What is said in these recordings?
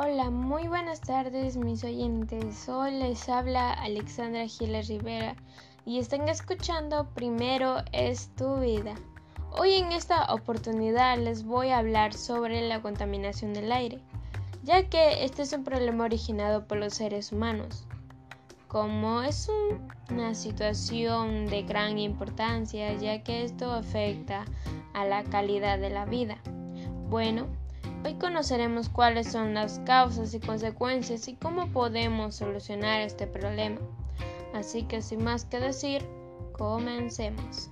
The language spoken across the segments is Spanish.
Hola, muy buenas tardes mis oyentes. Hoy les habla Alexandra Giles Rivera y están escuchando Primero es tu vida. Hoy en esta oportunidad les voy a hablar sobre la contaminación del aire, ya que este es un problema originado por los seres humanos. Como es una situación de gran importancia, ya que esto afecta a la calidad de la vida. Bueno, Hoy conoceremos cuáles son las causas y consecuencias y cómo podemos solucionar este problema. Así que sin más que decir, comencemos.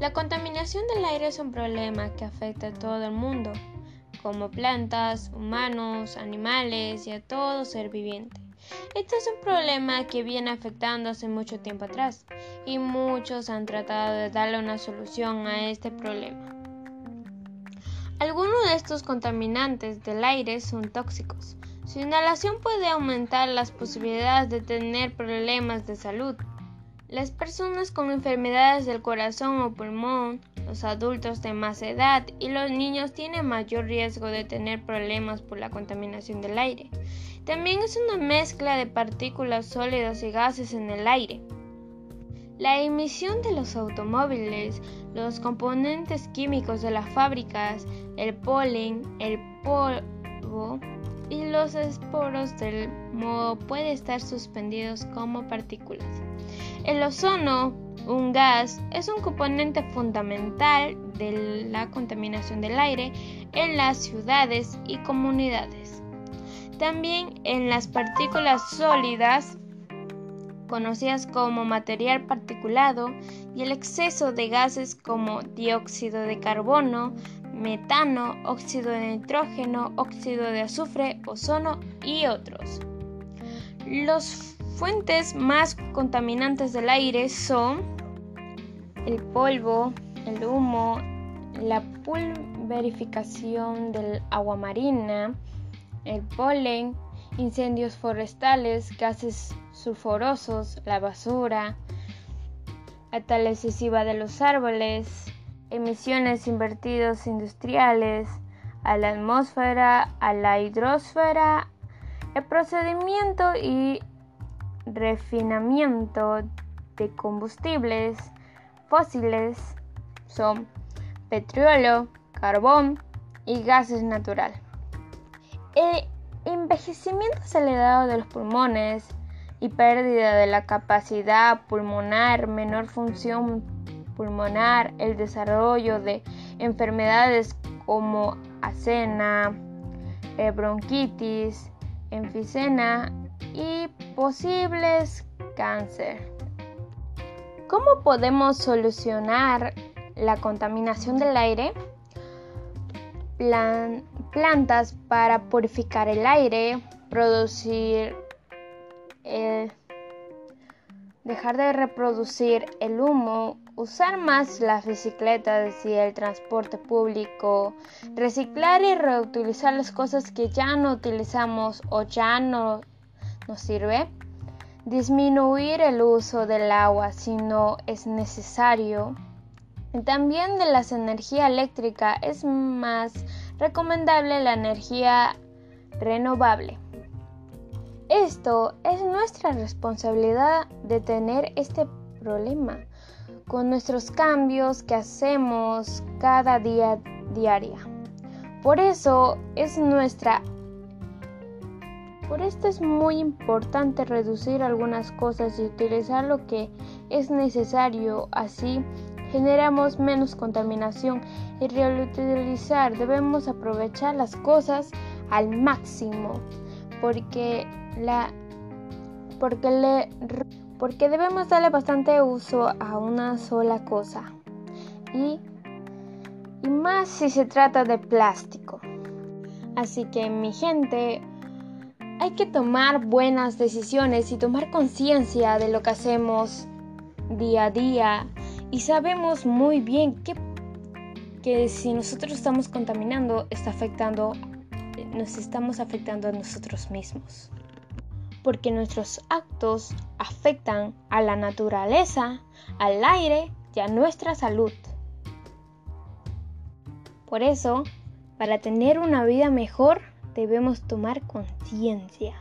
La contaminación del aire es un problema que afecta a todo el mundo, como plantas, humanos, animales y a todo ser viviente. Este es un problema que viene afectando hace mucho tiempo atrás y muchos han tratado de darle una solución a este problema. Algunos de estos contaminantes del aire son tóxicos. Su inhalación puede aumentar las posibilidades de tener problemas de salud. Las personas con enfermedades del corazón o pulmón, los adultos de más edad y los niños tienen mayor riesgo de tener problemas por la contaminación del aire. También es una mezcla de partículas sólidas y gases en el aire. La emisión de los automóviles, los componentes químicos de las fábricas, el polen, el polvo y los esporos del moho pueden estar suspendidos como partículas. El ozono, un gas, es un componente fundamental de la contaminación del aire en las ciudades y comunidades. También en las partículas sólidas conocidas como material particulado, y el exceso de gases como dióxido de carbono, metano, óxido de nitrógeno, óxido de azufre, ozono y otros. Los fuentes más contaminantes del aire son el polvo, el humo, la pulverificación del agua marina, el polen, incendios forestales, gases sulfurosos, la basura, la tala excesiva de los árboles, emisiones invertidos industriales a la atmósfera, a la hidrosfera, el procedimiento y refinamiento de combustibles fósiles son petróleo, carbón y gases naturales. Envejecimiento acelerado de los pulmones y pérdida de la capacidad pulmonar, menor función pulmonar, el desarrollo de enfermedades como acena, eh, bronquitis, enfisema y posibles cáncer. ¿Cómo podemos solucionar la contaminación del aire? Plantas para purificar el aire, producir el dejar de reproducir el humo, usar más las bicicletas y el transporte público, reciclar y reutilizar las cosas que ya no utilizamos o ya no nos sirve, disminuir el uso del agua si no es necesario. También de las energía eléctrica es más recomendable la energía renovable. Esto es nuestra responsabilidad de tener este problema con nuestros cambios que hacemos cada día diaria. Por eso es nuestra por esto es muy importante reducir algunas cosas y utilizar lo que es necesario, así generamos menos contaminación y reutilizar. Debemos aprovechar las cosas al máximo porque la porque le porque debemos darle bastante uso a una sola cosa y, y más si se trata de plástico. Así que mi gente, hay que tomar buenas decisiones y tomar conciencia de lo que hacemos día a día y sabemos muy bien que, que si nosotros estamos contaminando está afectando nos estamos afectando a nosotros mismos porque nuestros actos afectan a la naturaleza, al aire y a nuestra salud. Por eso, para tener una vida mejor, debemos tomar conciencia.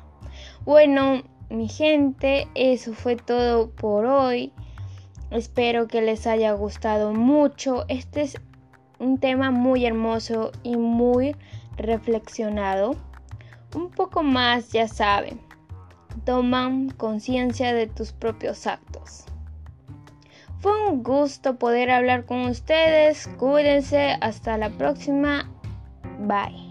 Bueno, mi gente, eso fue todo por hoy. Espero que les haya gustado mucho. Este es un tema muy hermoso y muy reflexionado. Un poco más, ya saben. Toman conciencia de tus propios actos. Fue un gusto poder hablar con ustedes. Cuídense. Hasta la próxima. Bye.